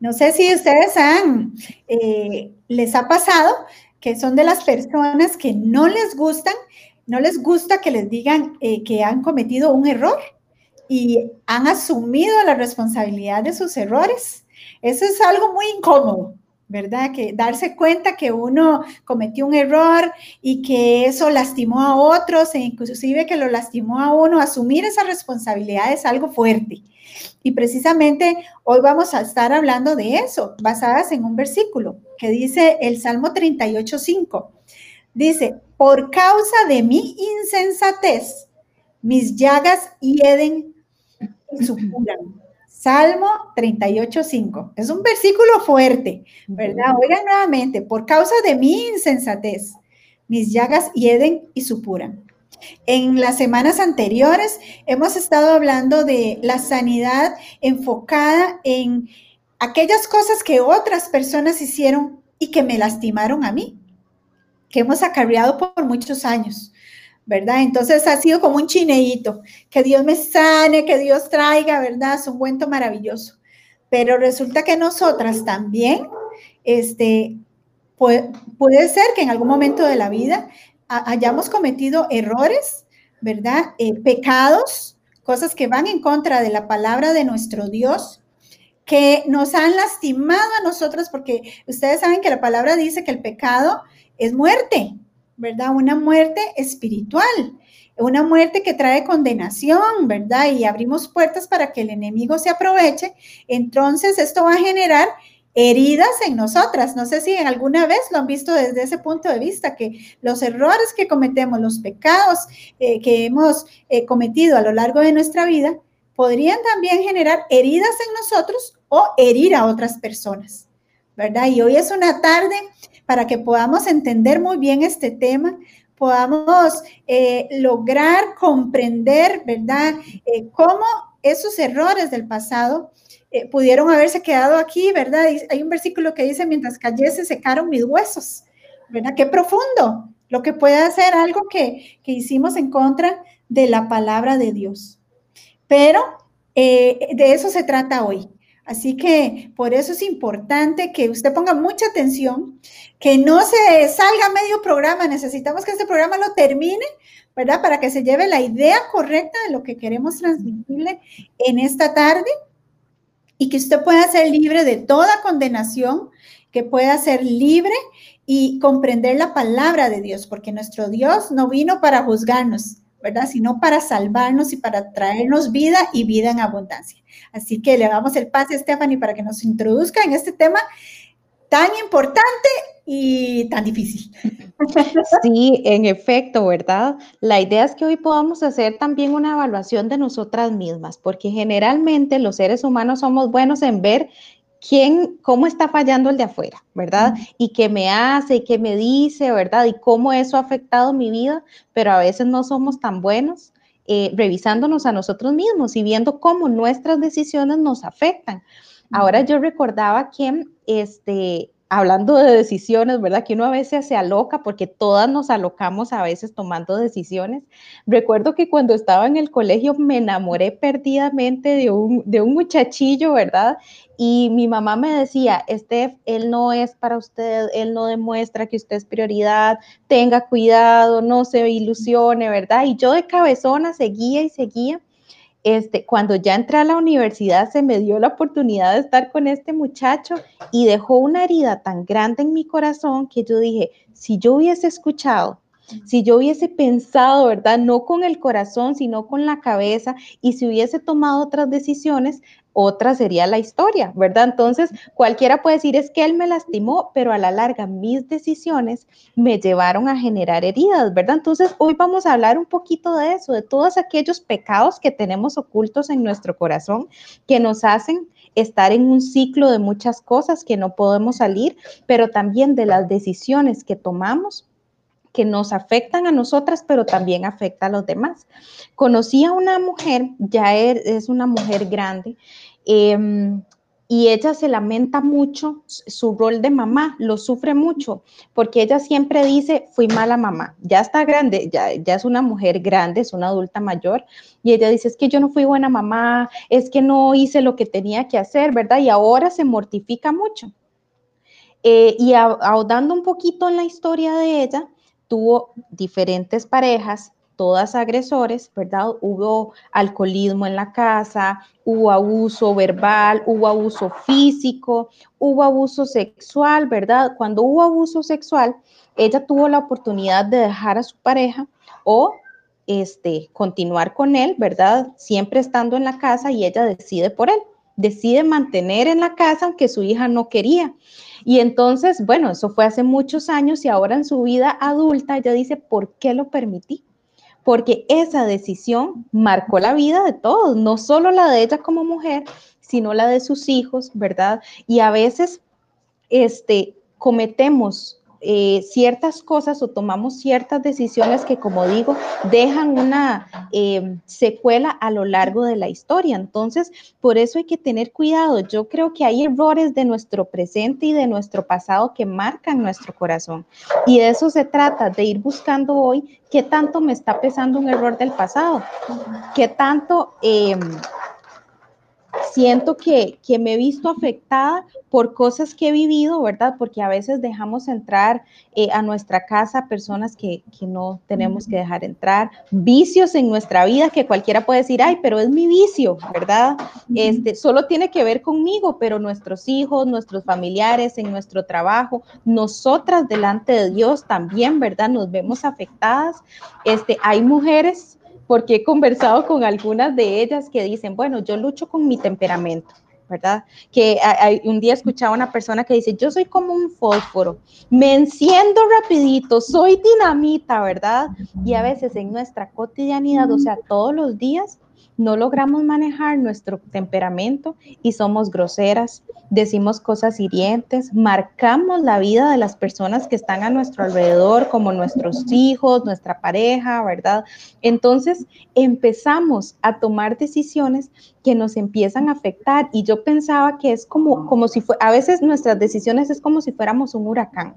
No sé si ustedes han, eh, les ha pasado que son de las personas que no les gustan, no les gusta que les digan eh, que han cometido un error y han asumido la responsabilidad de sus errores. Eso es algo muy incómodo. ¿Verdad? Que darse cuenta que uno cometió un error y que eso lastimó a otros e inclusive que lo lastimó a uno, asumir esa responsabilidad es algo fuerte. Y precisamente hoy vamos a estar hablando de eso, basadas en un versículo que dice el Salmo 38.5. Dice, por causa de mi insensatez, mis llagas hieden y supuran Salmo 38.5. Es un versículo fuerte, ¿verdad? Oigan nuevamente, por causa de mi insensatez, mis llagas hieden y supuran. En las semanas anteriores hemos estado hablando de la sanidad enfocada en aquellas cosas que otras personas hicieron y que me lastimaron a mí, que hemos acarreado por muchos años. ¿Verdad? Entonces ha sido como un chineíto, que Dios me sane, que Dios traiga, ¿verdad? Es un cuento maravilloso. Pero resulta que nosotras también, este, puede, ser que en algún momento de la vida hayamos cometido errores, ¿verdad? Eh, pecados, cosas que van en contra de la palabra de nuestro Dios, que nos han lastimado a nosotros, porque ustedes saben que la palabra dice que el pecado es muerte, ¿verdad? Una muerte espiritual, una muerte que trae condenación, ¿verdad? Y abrimos puertas para que el enemigo se aproveche. Entonces, esto va a generar heridas en nosotras. No sé si alguna vez lo han visto desde ese punto de vista, que los errores que cometemos, los pecados eh, que hemos eh, cometido a lo largo de nuestra vida, podrían también generar heridas en nosotros o herir a otras personas, ¿verdad? Y hoy es una tarde para que podamos entender muy bien este tema, podamos eh, lograr comprender, ¿verdad?, eh, cómo esos errores del pasado eh, pudieron haberse quedado aquí, ¿verdad? hay un versículo que dice, mientras callé se secaron mis huesos, ¿verdad? Qué profundo lo que puede hacer algo que, que hicimos en contra de la palabra de Dios. Pero de eso se trata hoy. Así que por eso es importante que usted ponga mucha atención, que no se salga medio programa, necesitamos que este programa lo termine, ¿verdad? Para que se lleve la idea correcta de lo que queremos transmitirle en esta tarde y que usted pueda ser libre de toda condenación, que pueda ser libre y comprender la palabra de Dios, porque nuestro Dios no vino para juzgarnos, ¿verdad? Sino para salvarnos y para traernos vida y vida en abundancia. Así que le damos el pase a Stephanie para que nos introduzca en este tema tan importante y tan difícil. Sí, en efecto, ¿verdad? La idea es que hoy podamos hacer también una evaluación de nosotras mismas, porque generalmente los seres humanos somos buenos en ver quién, cómo está fallando el de afuera, ¿verdad? Y qué me hace, y qué me dice, ¿verdad? Y cómo eso ha afectado mi vida, pero a veces no somos tan buenos eh, revisándonos a nosotros mismos y viendo cómo nuestras decisiones nos afectan. Ahora yo recordaba que, este, hablando de decisiones, ¿verdad? Que uno a veces se aloca porque todas nos alocamos a veces tomando decisiones. Recuerdo que cuando estaba en el colegio me enamoré perdidamente de un, de un muchachillo, ¿verdad? Y mi mamá me decía, Steph, él no es para usted, él no demuestra que usted es prioridad, tenga cuidado, no se ilusione, ¿verdad? Y yo de cabezona seguía y seguía. Este, cuando ya entré a la universidad se me dio la oportunidad de estar con este muchacho y dejó una herida tan grande en mi corazón que yo dije, si yo hubiese escuchado si yo hubiese pensado, ¿verdad? No con el corazón, sino con la cabeza, y si hubiese tomado otras decisiones, otra sería la historia, ¿verdad? Entonces, cualquiera puede decir, es que él me lastimó, pero a la larga mis decisiones me llevaron a generar heridas, ¿verdad? Entonces, hoy vamos a hablar un poquito de eso, de todos aquellos pecados que tenemos ocultos en nuestro corazón que nos hacen estar en un ciclo de muchas cosas que no podemos salir, pero también de las decisiones que tomamos que nos afectan a nosotras, pero también afecta a los demás. Conocí a una mujer, ya er, es una mujer grande, em, y ella se lamenta mucho su rol de mamá, lo sufre mucho, porque ella siempre dice, fui mala mamá, ya está grande, ya, es una mujer grande, es una adulta mayor, y ella dice, es que yo no fui buena mamá, es que no hice lo que tenía que hacer, ¿verdad? Y ahora se mortifica mucho. Eh, y ahondando un poquito en la historia de ella, tuvo diferentes parejas, todas agresores, ¿verdad? Hubo alcoholismo en la casa, hubo abuso verbal, hubo abuso físico, hubo abuso sexual, ¿verdad? Cuando hubo abuso sexual, ella tuvo la oportunidad de dejar a su pareja o este, continuar con él, ¿verdad? Siempre estando en la casa y ella decide por él, decide mantener en la casa aunque su hija no quería. Y entonces, bueno, eso fue hace muchos años y ahora en su vida adulta ella dice, ¿por qué lo permití? porque esa decisión marcó la vida de todos, no solo la de ella como mujer, sino la de sus hijos, ¿verdad? Y a veces este, cometemos eh, ciertas cosas o tomamos ciertas decisiones que, como digo, dejan una eh, secuela a lo largo de la historia. Entonces, por eso hay que tener cuidado. Yo creo que hay errores de nuestro presente y de nuestro pasado que marcan nuestro corazón. Y de eso se trata, de ir buscando hoy qué tanto me está pesando un error del pasado, qué tanto... Em, siento que, me he visto afectada por cosas que he vivido, ¿verdad? Porque a veces dejamos entrar eh, a nuestra casa personas que, no tenemos que dejar entrar, vicios en nuestra vida que cualquiera puede decir, ay, pero es mi vicio, ¿verdad? Este, solo tiene que ver conmigo, pero nuestros hijos, nuestros familiares, en nuestro trabajo, nosotras delante de Dios también, ¿verdad? Nos vemos afectadas. Este, hay mujeres porque he conversado con algunas de ellas que dicen, bueno, yo lucho con mi temperamento, ¿verdad? Que hay, un día escuchaba una persona que dice, yo soy como un fósforo, me enciendo rapidito, soy dinamita, ¿verdad? Y a veces en nuestra cotidianidad, o sea, todos los días, no logramos manejar nuestro temperamento y somos groseras, decimos cosas hirientes, marcamos la vida de las personas que están a nuestro alrededor, como nuestros hijos, nuestra pareja, ¿verdad? Entonces empezamos a tomar decisiones que nos empiezan a afectar y yo pensaba que es como, como si fue, a veces nuestras decisiones es como si fuéramos un huracán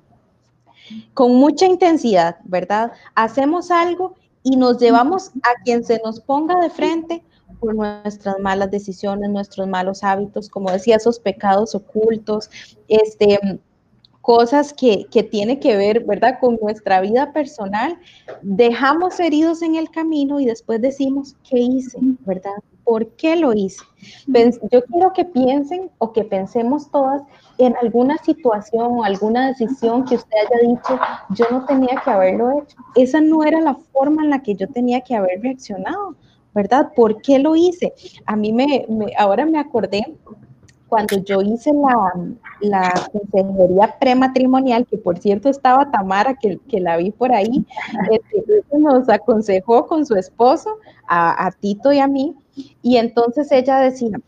con mucha intensidad, ¿verdad? Hacemos algo y nos llevamos a quien se nos ponga de frente por nuestras malas decisiones, nuestros malos hábitos, como decía, esos pecados ocultos, este, cosas que, que tiene que ver, ¿verdad?, con nuestra vida personal, dejamos heridos en el camino y después decimos, ¿qué hice? ¿Verdad? ¿Por qué lo hice? Yo quiero que piensen o que pensemos todas en alguna situación o alguna decisión que usted haya dicho, yo no tenía que haberlo hecho. Esa no era la forma en la que yo tenía que haber reaccionado. ¿verdad? ¿Por qué lo hice? A mí me, ahora me acordé cuando yo hice la, la, consejería prematrimonial, que por cierto estaba Tamara, que, que la vi por ahí, este, nos aconsejó con su esposo, a, a, Tito y a mí, y entonces ella decía,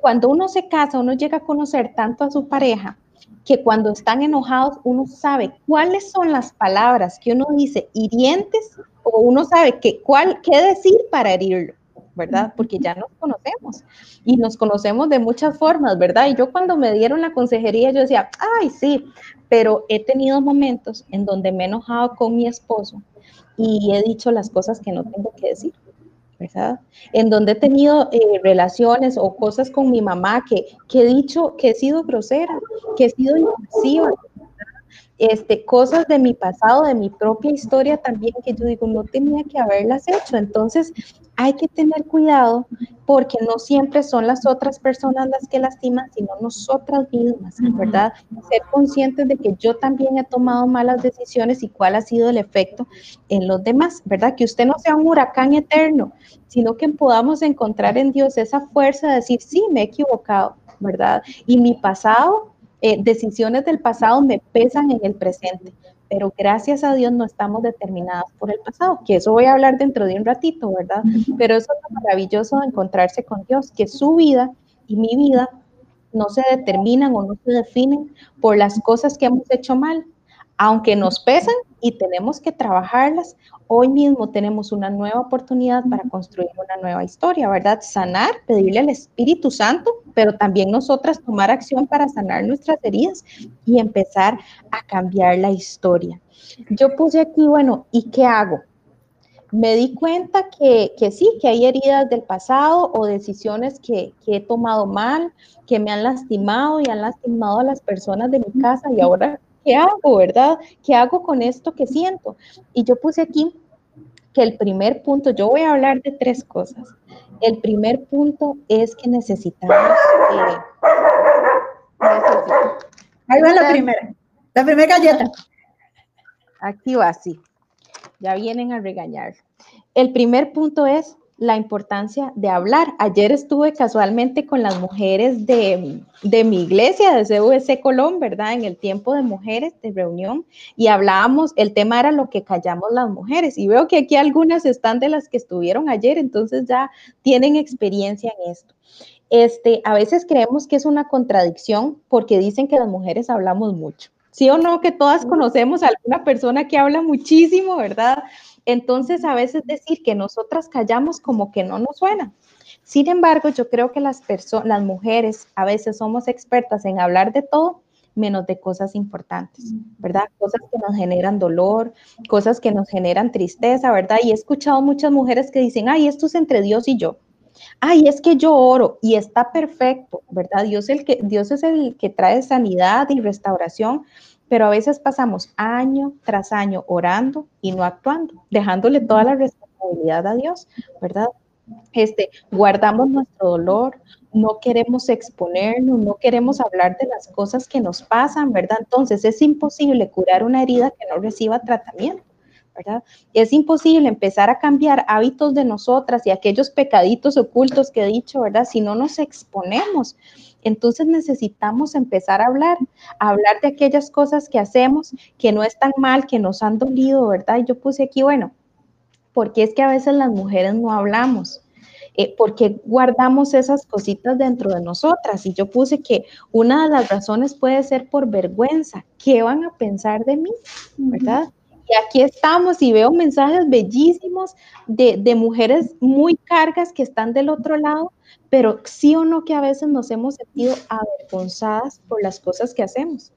cuando uno se casa, uno llega a conocer tanto a su pareja, que cuando están enojados uno sabe cuáles son las palabras que uno dice hirientes o uno sabe que, cuál, qué decir para herirlo, ¿verdad? Porque ya nos conocemos y nos conocemos de muchas formas, ¿verdad? Y yo cuando me dieron la consejería, yo decía, ay, sí, pero he tenido momentos en donde me he enojado con mi esposo y he dicho las cosas que no tengo que decir. ¿Verdad? En donde he tenido eh, relaciones o cosas con mi mamá que, que, he dicho que he sido grosera, que he sido impulsiva, este, cosas de mi pasado, de mi propia historia también, que yo digo, no tenía que haberlas hecho. Entonces, hay que tener cuidado porque no siempre son las otras personas las que lastiman, sino nosotras mismas, ¿verdad? Ser conscientes de que yo también he tomado malas decisiones y cuál ha sido el efecto en los demás, ¿verdad? Que usted no sea un huracán eterno, sino que podamos encontrar en Dios esa fuerza de decir, sí, me he equivocado, ¿verdad? Y mi pasado eh, decisiones del pasado me pesan en el presente, pero gracias a Dios no estamos determinados por el pasado, que eso voy a hablar dentro de un ratito, ¿verdad? Pero eso es lo maravilloso de encontrarse con Dios, que su vida y mi vida no se determinan o no se definen por las cosas que hemos hecho mal, aunque nos pesan, y tenemos que trabajarlas. Hoy mismo tenemos una nueva oportunidad para construir una nueva historia, ¿verdad? Sanar, pedirle al Espíritu Santo, pero también nosotras tomar acción para sanar nuestras heridas y empezar a cambiar la historia. Yo puse aquí, bueno, ¿y qué hago? me di cuenta que, sí, que hay heridas del pasado o decisiones que, que, he tomado mal, que me han lastimado y han lastimado a las personas de mi casa y ahora, ¿qué hago, verdad? ¿Qué hago con esto que siento? Y yo puse aquí que el primer punto, yo voy a hablar de tres cosas. El primer punto es que necesitamos... Ahí va la primera, la primera galleta. Aquí va, sí ya vienen a regañar. El primer punto es la importancia de hablar. Ayer estuve casualmente con las mujeres de, mi iglesia, de CVC Colón, ¿verdad? En el tiempo de mujeres de reunión y hablábamos, el tema era lo que callamos las mujeres y veo que aquí algunas están de las que estuvieron ayer, entonces ya tienen experiencia en esto. Este, a veces creemos que es una contradicción porque dicen que las mujeres hablamos mucho. Sí o no, que todas conocemos a alguna persona que habla muchísimo, ¿verdad? Entonces, a veces decir que nosotras callamos como que no nos suena. Sin embargo, yo creo que las mujeres a veces somos expertas en hablar de todo, menos de cosas importantes, ¿verdad? Cosas que nos generan dolor, cosas que nos generan tristeza, ¿verdad? Y he escuchado muchas mujeres que dicen, ay, esto es entre Dios y yo. Ay, es que yo oro y está perfecto, ¿verdad? Dios, el que, Dios es el que trae sanidad y restauración, pero a veces pasamos año tras año orando y no actuando, dejándole toda la responsabilidad a Dios, ¿verdad? Este, guardamos nuestro dolor, no queremos exponernos, no queremos hablar de las cosas que nos pasan, ¿verdad? Entonces es imposible curar una herida que no reciba tratamiento. ¿verdad? Es imposible empezar a cambiar hábitos de nosotras y aquellos pecaditos ocultos que he dicho, ¿verdad? Si no nos exponemos. Entonces necesitamos empezar a hablar, a hablar de aquellas cosas que hacemos que no están mal, que nos han dolido, ¿verdad? Y yo puse aquí, bueno, porque es que a veces las mujeres no hablamos. Eh, porque guardamos esas cositas dentro de nosotras. Y yo puse que una de las razones puede ser por vergüenza. ¿Qué van a pensar de mí? ¿Verdad? Y aquí estamos y veo mensajes bellísimos de, de, mujeres muy cargas que están del otro lado, pero sí o no que a veces nos hemos sentido avergonzadas por las cosas que hacemos.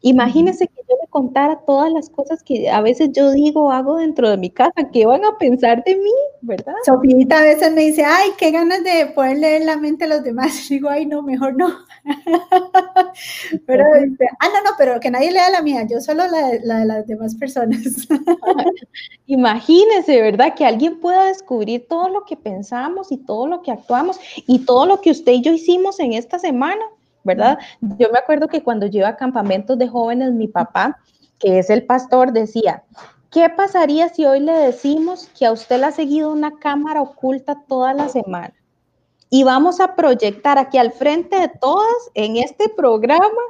Imagínense que yo contara todas las cosas que a veces yo digo, hago dentro de mi casa, ¿qué van a pensar de mí? ¿Verdad? Sofita a veces me dice, ay, qué ganas de poder leer la mente a los demás. Y digo, ay, no, mejor no. pero, este, ah, no, no, pero que nadie lea la mía, yo solo la, la de las demás personas. Imagínense, ¿verdad? Que alguien pueda descubrir todo lo que pensamos y todo lo que actuamos y todo lo que usted y yo hicimos en esta semana ¿verdad? Yo me acuerdo que cuando yo iba a campamentos de jóvenes, mi papá, que es el pastor, decía, ¿qué pasaría si hoy le decimos que a usted le ha seguido una cámara oculta toda la semana? Y vamos a proyectar aquí al frente de todas en este programa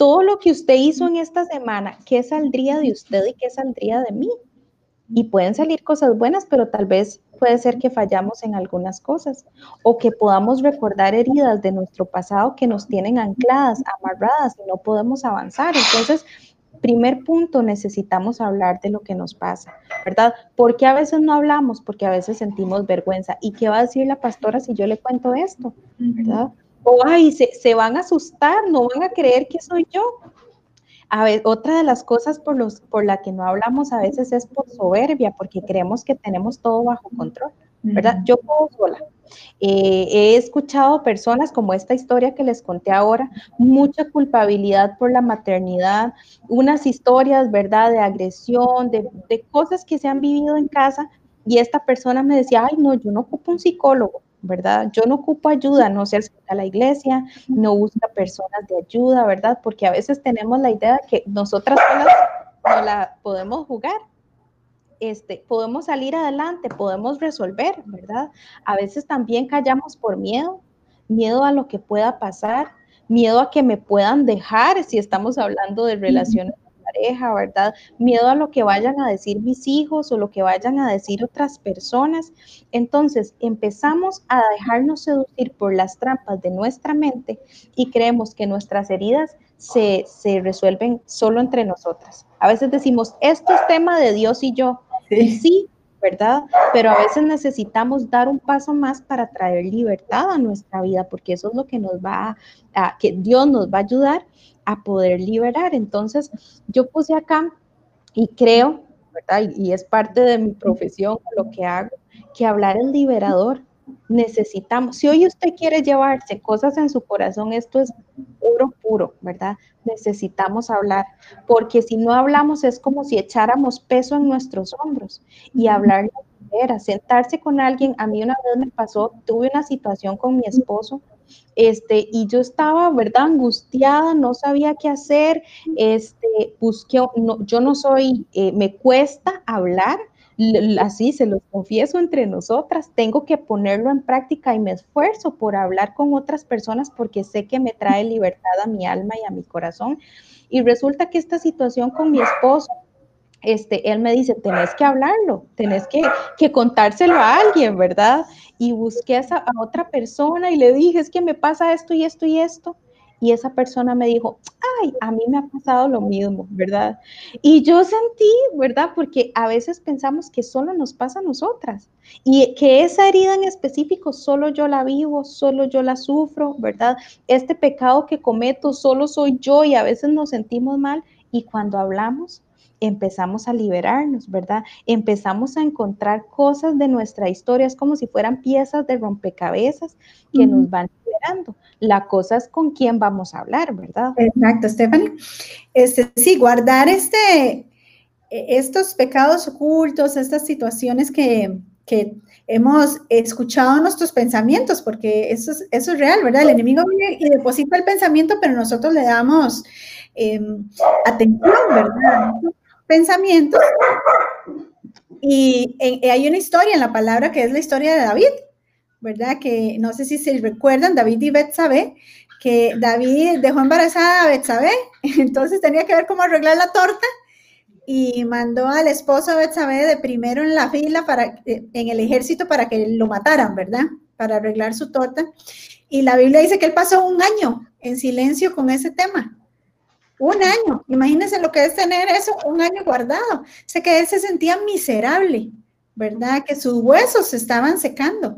todo lo que usted hizo en esta semana, ¿qué saldría de usted y qué saldría de mí? Y pueden salir cosas buenas, pero tal vez puede ser que fallamos en algunas cosas o que podamos recordar heridas de nuestro pasado que nos tienen ancladas, amarradas y no podemos avanzar. Entonces, primer punto, necesitamos hablar de lo que nos pasa, ¿verdad? Porque a veces no hablamos, porque a veces sentimos vergüenza. ¿Y qué va a decir la pastora si yo le cuento esto? ¿Verdad? O, ay, se, se van a asustar, no van a creer que soy yo. A ver, otra de las cosas por, los, por la que no hablamos a veces es por soberbia, porque creemos que tenemos todo bajo control, ¿verdad? Yo puedo sola. Eh, he escuchado personas como esta historia que les conté ahora, mucha culpabilidad por la maternidad, unas historias, ¿verdad?, de agresión, de, de cosas que se han vivido en casa, y esta persona me decía, ay, no, yo no ocupo un psicólogo, ¿verdad? Yo no ocupo ayuda, no se acerca a la iglesia, no busca personas de ayuda, ¿verdad? Porque a veces tenemos la idea de que nosotras no la podemos jugar. Este, podemos salir adelante, podemos resolver, ¿verdad? A veces también callamos por miedo, miedo a lo que pueda pasar, miedo a que me puedan dejar si estamos hablando de relaciones pareja, ¿verdad? Miedo a lo que vayan a decir mis hijos o lo que vayan a decir otras personas. Entonces empezamos a dejarnos seducir por las trampas de nuestra mente y creemos que nuestras heridas se, se resuelven solo entre nosotras. A veces decimos, esto es tema de Dios y yo. Y sí, ¿verdad? Pero a veces necesitamos dar un paso más para traer libertad a nuestra vida, porque eso es lo que nos va a, que Dios nos va a ayudar a poder liberar. Entonces, yo puse acá y creo, ¿verdad? Y, es parte de mi profesión, lo que hago, que hablar es liberador. Necesitamos, si hoy usted quiere llevarse cosas en su corazón, esto es puro, puro, ¿verdad? Necesitamos hablar, porque si no hablamos es como si echáramos peso en nuestros hombros y hablar era sentarse con alguien, a mí una vez me pasó, tuve una situación con mi esposo este, y yo estaba, ¿verdad? Angustiada, no sabía qué hacer, este, busqué, no, yo no soy, eh, me cuesta hablar, así se los confieso entre nosotras, tengo que ponerlo en práctica y me esfuerzo por hablar con otras personas porque sé que me trae libertad a mi alma y a mi corazón. Y resulta que esta situación con mi esposo, este, él me dice, tenés que hablarlo, tenés que, que contárselo a alguien, ¿verdad? Y busqué a, a otra persona y le dije, es que me pasa esto y esto y esto y esa persona me dijo, ay, a mí me ha pasado lo mismo, ¿verdad? Y yo sentí, ¿verdad? Porque a veces pensamos que solo nos pasa a nosotras y que esa herida en específico solo yo la vivo, solo yo la sufro, ¿verdad? Este pecado que cometo solo soy yo y a veces nos sentimos mal y cuando hablamos empezamos a liberarnos, ¿verdad? Empezamos a encontrar cosas de nuestra historia, es como si fueran piezas de rompecabezas que nos van liberando. La cosa es con quién vamos a hablar, ¿verdad? Exacto, Stephanie. Este, sí, guardar este, e, estos pecados ocultos, estas situaciones que, que hemos escuchado nuestros pensamientos, porque eso es, eso es real, ¿verdad? El enemigo viene y deposita el pensamiento, pero nosotros le damos em, atención, ¿verdad? Pensamientos. Y hay una historia en la palabra que es la historia de David, ¿verdad? Que no sé si se recuerdan, David y Betsabé, que David dejó embarazada a Betsabé, entonces tenía que ver cómo arreglar la torta y mandó al esposo de Betsabé de primero en la fila para, eh, en el ejército para que lo mataran, ¿verdad? Para arreglar su torta. Y la Biblia dice que él pasó un año en silencio con ese tema. Un año, imagínense lo que es tener eso, un año guardado. Sé que él se sentía miserable, ¿verdad? Que sus huesos se estaban secando.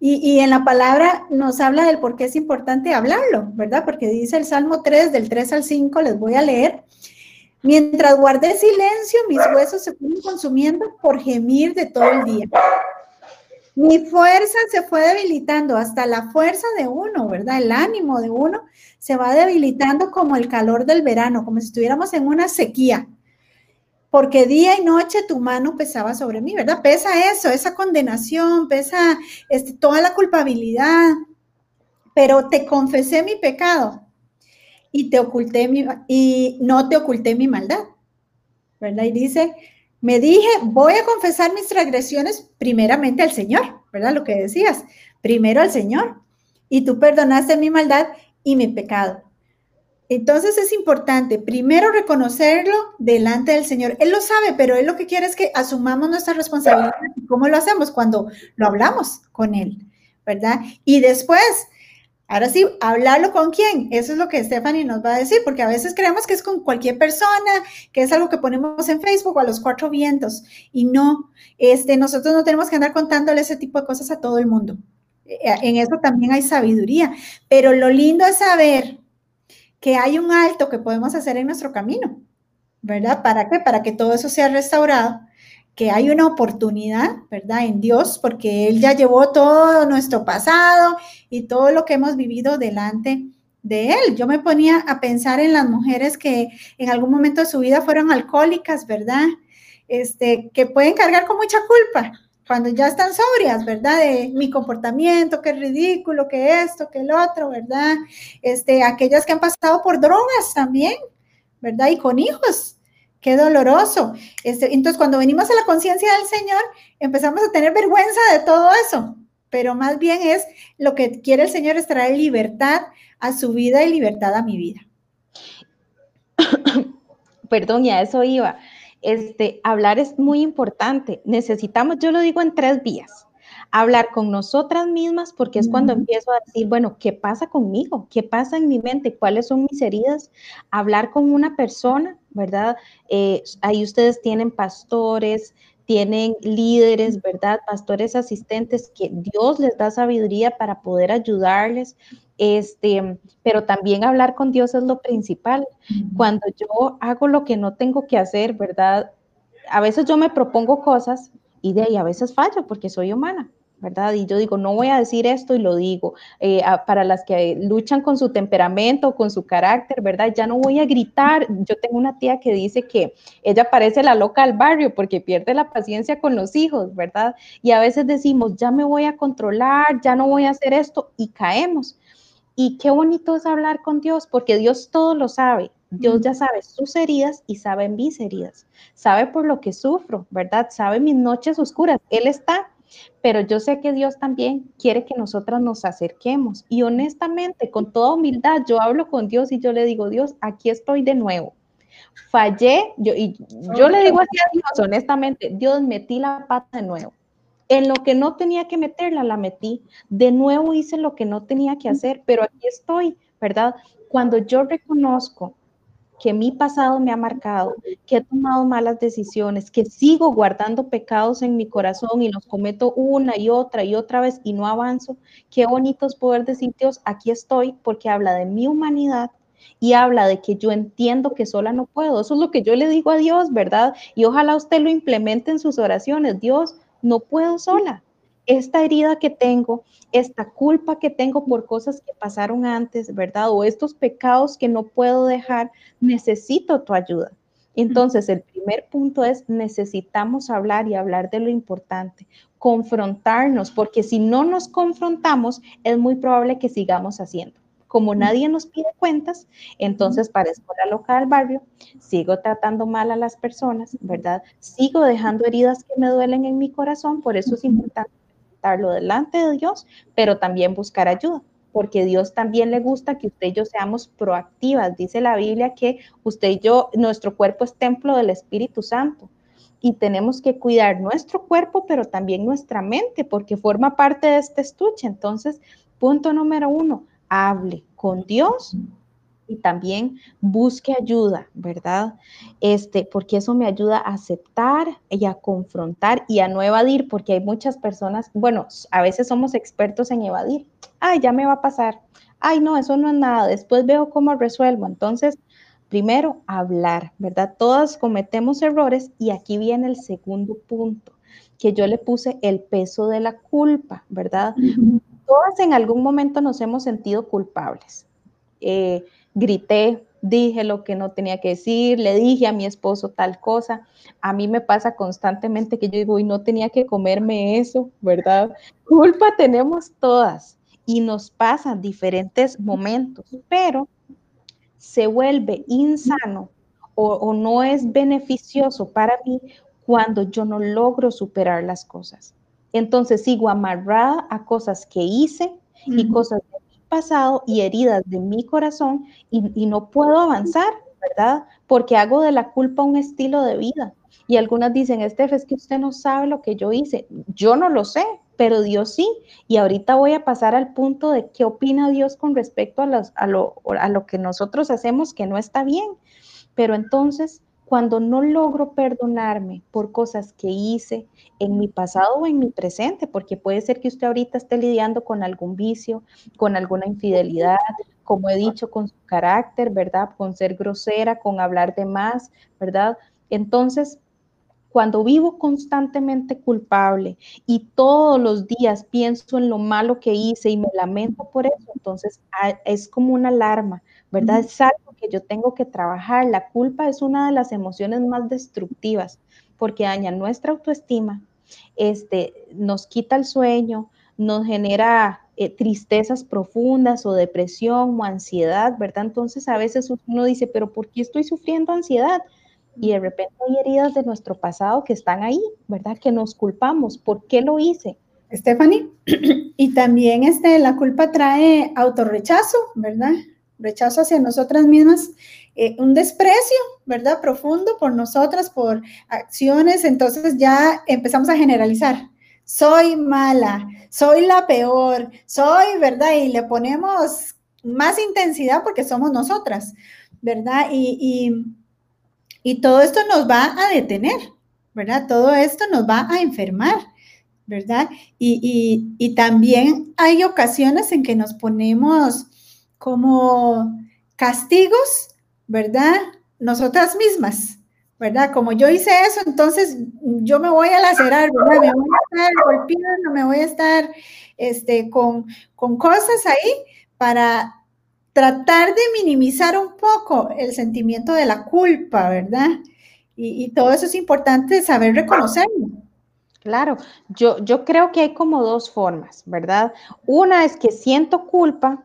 Y, en la palabra nos habla del por qué es importante hablarlo, ¿verdad? Porque dice el Salmo 3, del 3 al 5, les voy a leer. Mientras guardé silencio, mis huesos se fueron consumiendo por gemir de todo el día. Mi fuerza se fue debilitando, hasta la fuerza de uno, ¿verdad? El ánimo de uno se va debilitando como el calor del verano, como si estuviéramos en una sequía. Porque día y noche tu mano pesaba sobre mí, ¿verdad? Pesa eso, esa condenación, pesa este, toda la culpabilidad. Pero te confesé mi pecado y te oculté mi, y no te oculté mi maldad, ¿verdad? Y dice, me dije, voy a confesar mis transgresiones primeramente al Señor, ¿verdad? Lo que decías, primero al Señor. Y tú perdonaste mi maldad y mi pecado. Entonces es importante primero reconocerlo delante del Señor. Él lo sabe, pero Él lo que quiere es que asumamos nuestra responsabilidad. ¿Cómo lo hacemos? Cuando lo hablamos con Él, ¿verdad? Y después Ahora sí, hablarlo con quién, eso es lo que Stephanie nos va a decir, porque a veces creemos que es con cualquier persona, que es algo que ponemos en Facebook o a los cuatro vientos, y no, este, nosotros no tenemos que andar contándole ese tipo de cosas a todo el mundo. Eh, en eso también hay sabiduría, pero lo lindo es saber que hay un alto que podemos hacer en nuestro camino, ¿verdad? ¿Para qué? Para que todo eso sea restaurado que hay una oportunidad, ¿verdad? En Dios, porque Él ya llevó todo nuestro pasado y todo lo que hemos vivido delante de Él. Yo me ponía a pensar en las mujeres que en algún momento de su vida fueron alcohólicas, ¿verdad? Este, que pueden cargar con mucha culpa cuando ya están sobrias, ¿verdad? De mi comportamiento, qué ridículo, que esto, que el otro, ¿verdad? Este, aquellas que han pasado por drogas también, ¿verdad? Y con hijos, Qué doloroso. Este, entonces, cuando venimos a la conciencia del Señor, empezamos a tener vergüenza de todo eso, pero más bien es lo que quiere el Señor es traer libertad a su vida y libertad a mi vida. Perdón, ya eso iba. Este, hablar es muy importante. Necesitamos, yo lo digo en tres vías. Hablar con nosotras mismas, porque es cuando empiezo a decir, bueno, ¿qué pasa conmigo? ¿Qué pasa en mi mente? ¿Cuáles son mis heridas? Hablar con una persona, ¿verdad? Eh, ahí ustedes tienen pastores, tienen líderes, ¿verdad? Pastores asistentes que Dios les da sabiduría para poder ayudarles. Este, pero también hablar con Dios es lo principal. Cuando yo hago lo que no tengo que hacer, ¿verdad? A veces yo me propongo cosas y de ahí a veces fallo porque soy humana. ¿Verdad? Y yo digo, no voy a decir esto y lo digo. Eh, para las que luchan con su temperamento, con su carácter, ¿verdad? Ya no voy a gritar. Yo tengo una tía que dice que ella parece la loca del barrio porque pierde la paciencia con los hijos, ¿verdad? Y a veces decimos, ya me voy a controlar, ya no voy a hacer esto y caemos. Y qué bonito es hablar con Dios porque Dios todo lo sabe. Dios ya sabe sus heridas y sabe mis heridas. Sabe por lo que sufro, ¿verdad? Sabe mis noches oscuras. Él está pero yo sé que Dios también quiere que nosotras nos acerquemos. Y honestamente, con toda humildad, yo hablo con Dios y yo le digo, Dios, aquí estoy de nuevo. Fallé, yo, y yo le digo así a Dios, honestamente, Dios, metí la pata de nuevo. En lo que no tenía que meterla, la metí. De nuevo hice lo que no tenía que hacer, pero aquí estoy, ¿verdad? Cuando yo reconozco que mi pasado me ha marcado, que he tomado malas decisiones, que sigo guardando pecados en mi corazón y los cometo una y otra y otra vez y no avanzo, qué bonito es poder decir, Dios, aquí estoy porque habla de mi humanidad y habla de que yo entiendo que sola no puedo. Eso es lo que yo le digo a Dios, ¿verdad? Y ojalá usted lo implemente en sus oraciones. Dios, no puedo sola esta herida que tengo, esta culpa que tengo por cosas que pasaron antes, ¿verdad? O estos pecados que no puedo dejar, necesito tu ayuda. Entonces, el primer punto es necesitamos hablar y hablar de lo importante, confrontarnos, porque si no nos confrontamos, es muy probable que sigamos haciendo. Como nadie nos pide cuentas, entonces parezco la loca del barrio, sigo tratando mal a las personas, ¿verdad? Sigo dejando heridas que me duelen en mi corazón, por eso es importante delante de Dios, pero también buscar ayuda, porque Dios también le gusta que usted y yo seamos proactivas. Dice la Biblia que usted y yo, nuestro cuerpo es templo del Espíritu Santo y tenemos que cuidar nuestro cuerpo, pero también nuestra mente, porque forma parte de este estuche. Entonces, punto número uno, hable con Dios y también busque ayuda, ¿verdad? Este, porque eso me ayuda a aceptar y a confrontar y a no evadir, porque hay muchas personas, bueno, a veces somos expertos en evadir. Ay, ya me va a pasar. Ay, no, eso no es nada. Después veo cómo resuelvo. Entonces, primero, hablar, ¿verdad? Todas cometemos errores y aquí viene el segundo punto, que yo le puse el peso de la culpa, ¿verdad? Todas en algún momento nos hemos sentido culpables. Eh, grité, dije lo que no tenía que decir, le dije a mi esposo tal cosa. A mí me pasa constantemente que yo digo, y no tenía que comerme eso, ¿verdad? Culpa tenemos todas y nos pasan diferentes momentos, pero se vuelve insano o, o no es beneficioso para mí cuando yo no logro superar las cosas. Entonces sigo amarrada a cosas que hice y cosas pasado y heridas de mi corazón y, no puedo avanzar, ¿verdad? Porque hago de la culpa un estilo de vida. Y algunas dicen, Estef, es que usted no sabe lo que yo hice. Yo no lo sé, pero Dios sí. Y ahorita voy a pasar al punto de qué opina Dios con respecto a, lo que nosotros hacemos que no está bien. Pero entonces cuando no logro perdonarme por cosas que hice en mi pasado o en mi presente, porque puede ser que usted ahorita esté lidiando con algún vicio, con alguna infidelidad, como he dicho, con su carácter, ¿verdad? Con ser grosera, con hablar de más, ¿verdad? Entonces, cuando vivo constantemente culpable y todos los días pienso en lo malo que hice y me lamento por eso, entonces ah, es como una alarma, ¿verdad? Es algo que yo tengo que trabajar. La culpa es una de las emociones más destructivas porque daña nuestra autoestima, este, nos quita el sueño, nos genera eh, tristezas profundas o depresión o ansiedad, ¿verdad? Entonces a veces uno dice, pero ¿por qué estoy sufriendo ansiedad? Y de repente hay heridas de nuestro pasado que están ahí, ¿verdad? Que nos culpamos. ¿Por qué lo hice? Stephanie, y también este, la culpa trae autorrechazo, ¿verdad? Rechazo hacia nosotras mismas, eh, un desprecio, ¿verdad? Profundo por nosotras, por acciones, entonces ya empezamos a generalizar. soy mala, soy la peor, soy, ¿verdad? Y le ponemos más intensidad porque somos nosotras, ¿verdad? Y, y, todo esto nos va a detener, ¿verdad? Todo esto nos va a enfermar, ¿verdad? Y, y también hay ocasiones en que nos ponemos como castigos, ¿verdad? Nosotras mismas, ¿verdad? Como yo hice eso, entonces yo me voy a lacerar, ¿verdad? Me voy a estar golpeando, me voy a estar este, con, con cosas ahí para tratar de minimizar un poco el sentimiento de la culpa, ¿verdad? Y, todo eso es importante saber reconocerlo. Claro, yo, yo creo que hay como dos formas, ¿verdad? Una es que siento culpa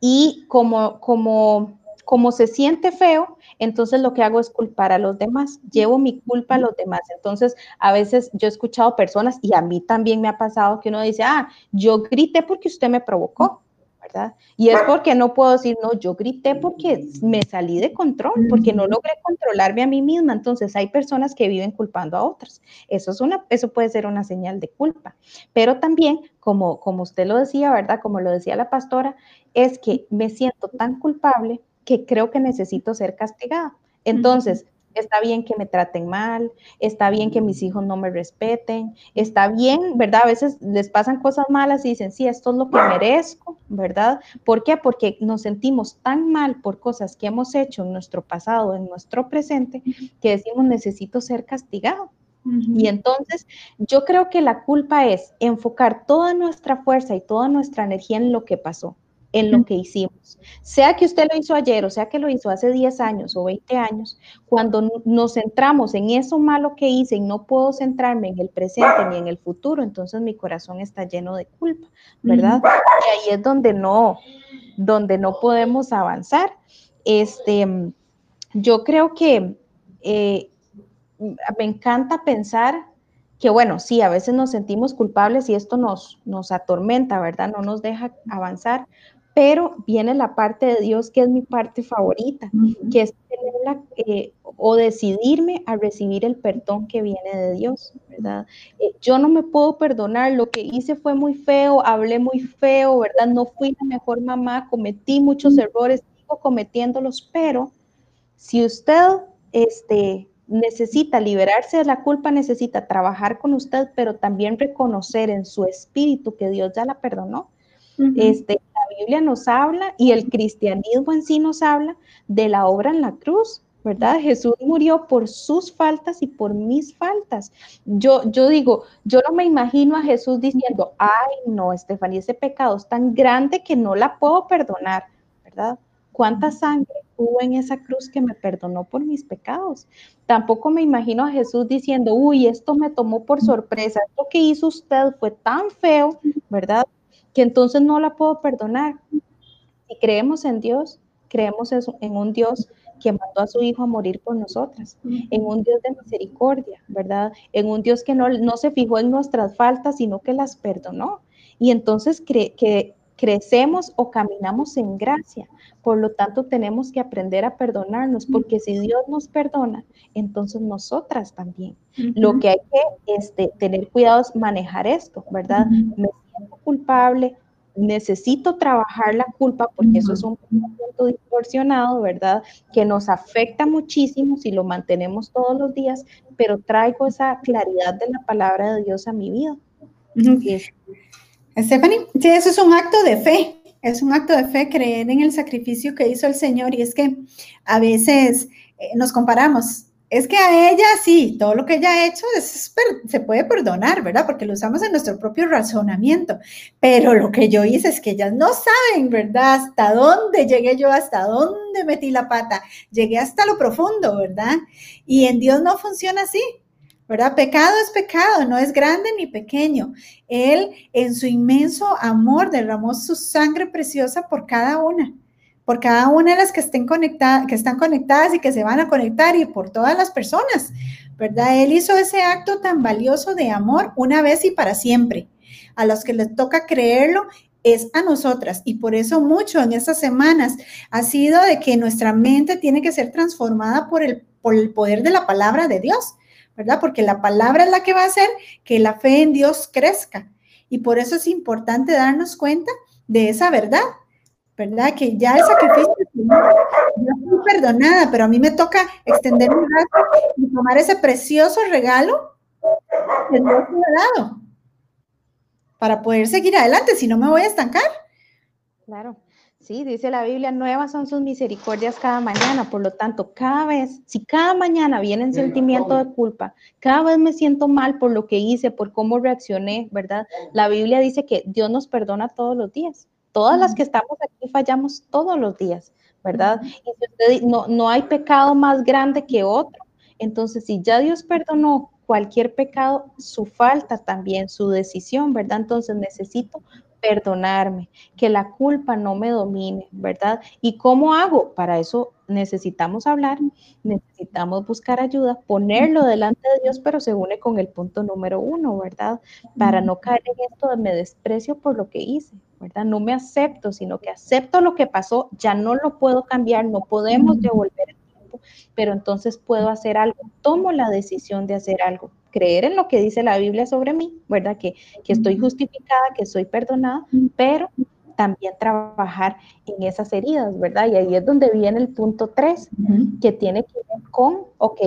y como, como como se siente feo, entonces lo que hago es culpar a los demás, llevo mi culpa a los demás. Entonces, a veces yo he escuchado personas y a mí también me ha pasado que uno dice, ah, yo grité porque usted me provocó. ¿Verdad? Y es porque no puedo decir, no, yo grité porque me salí de control, porque no logré controlarme a mí misma. Entonces hay personas que viven culpando a otras. Eso, es una, eso puede ser una señal de culpa. Pero también, como, como usted lo decía, ¿verdad? Como lo decía la pastora, es que me siento tan culpable que creo que necesito ser castigada. Entonces, está bien que me traten mal, está bien que mis hijos no me respeten, está bien, ¿verdad? A veces les pasan cosas malas y dicen, sí, esto es lo que merezco, ¿verdad? ¿Por qué? Porque nos sentimos tan mal por cosas que hemos hecho en nuestro pasado, en nuestro presente, que decimos, necesito ser castigado. Y entonces yo creo que la culpa es enfocar toda nuestra fuerza y toda nuestra energía en lo que pasó en lo que hicimos. Sea que usted lo hizo ayer o sea que lo hizo hace 10 años o 20 años, cuando nos centramos en eso malo que hice y no puedo centrarme en el presente ni en el futuro, entonces mi corazón está lleno de culpa, ¿verdad? Y ahí es donde no, donde no podemos avanzar. Este, yo creo que eh, me encanta pensar que bueno, sí, a veces nos sentimos culpables y esto nos, nos atormenta, ¿verdad? No nos deja avanzar, pero viene la parte de Dios que es mi parte favorita, que es tenerla eh, o decidirme a recibir el perdón que viene de Dios, ¿verdad? Eh, yo no me puedo perdonar, lo que hice fue muy feo, hablé muy feo, ¿verdad? No fui la mejor mamá, cometí muchos errores, sigo cometiéndolos, pero si usted este, necesita liberarse de la culpa, necesita trabajar con usted, pero también reconocer en su espíritu que Dios ya la perdonó. este, Biblia nos habla y el cristianismo en sí nos habla de la obra en la cruz, ¿verdad? Jesús murió por sus faltas y por mis faltas. Yo, yo digo, yo no me imagino a Jesús diciendo, ay, no, Estefanía, ese pecado es tan grande que no la puedo perdonar, ¿verdad? ¿Cuánta sangre hubo en esa cruz que me perdonó por mis pecados? Tampoco me imagino a Jesús diciendo, uy, esto me tomó por sorpresa, lo que hizo usted fue tan feo, ¿verdad? Que entonces no la puedo perdonar. Si creemos en Dios, creemos en un Dios que mandó a su Hijo a morir por nosotras, en un Dios de misericordia, ¿verdad? En un Dios que no, no se fijó en nuestras faltas, sino que las perdonó. Y entonces que crecemos o caminamos en gracia. Por lo tanto, tenemos que aprender a perdonarnos, porque si Dios nos perdona, entonces nosotras también. Lo que hay que este, tener cuidado es manejar esto, ¿verdad? Culpable, necesito trabajar la culpa porque eso es un pensamiento distorsionado, ¿verdad? Que nos afecta muchísimo si lo mantenemos todos los días, pero traigo esa claridad de la palabra de Dios a mi vida. Stephanie, sí, eso es un acto de fe, es un acto de fe creer en el sacrificio que hizo el Señor y es que a veces eh, nos comparamos es que a ella sí, todo lo que ella ha hecho se puede perdonar, ¿verdad? Porque lo usamos en nuestro propio razonamiento. Pero lo que yo hice es que ellas no saben, ¿verdad? Hasta dónde llegué yo, hasta dónde metí la pata. Llegué hasta lo profundo, ¿verdad? Y en Dios no funciona así, ¿verdad? Pecado es pecado, no es grande ni pequeño. Él en su inmenso amor derramó su sangre preciosa por cada una por cada una de las que estén conectadas, que están conectadas y que se van a conectar y por todas las personas, ¿verdad? Él hizo ese acto tan valioso de amor una vez y para siempre. A los que les toca creerlo es a nosotras y por eso mucho en estas semanas ha sido de que nuestra mente tiene que ser transformada por el, por el poder de la palabra de Dios ¿verdad? Porque la palabra es la que va a hacer que la fe en Dios crezca. Y por eso es importante darnos cuenta de esa verdad, ¿verdad? Que ya el sacrificio yo estoy perdonada, pero a mí me toca extender mi brazo y tomar ese precioso regalo que Dios me ha dado para poder seguir adelante, si no me voy a estancar. Claro. Sí, dice la Biblia, nuevas son sus misericordias cada mañana. Por lo tanto, cada vez, si cada mañana viene el sentimiento de culpa, cada vez me siento mal por lo que hice, por cómo reaccioné, ¿verdad? La Biblia dice que Dios nos perdona todos los días. Todas las que estamos aquí fallamos todos los días, ¿verdad? Y si usted, no, no hay pecado más grande que otro. Entonces, si ya Dios perdonó cualquier pecado, su falta también, su decisión, ¿verdad? Entonces necesito perdonarme, que la culpa no me domine, ¿verdad? ¿Y cómo hago? Para eso necesitamos hablar, necesitamos buscar ayuda, ponerlo delante de Dios, pero se une con el punto número uno, ¿verdad? Para no caer en esto de me desprecio por lo que hice, ¿verdad? No me acepto, sino que acepto lo que pasó, ya no lo puedo cambiar, no podemos devolver el tiempo, pero entonces puedo hacer algo, tomo la decisión de hacer algo, creer en lo que dice la Biblia sobre mí, ¿verdad? Que, que estoy justificada, que soy perdonada, pero también trabajar en esas heridas, ¿verdad? Y ahí es donde viene el punto 3, que tiene que ver con, ok,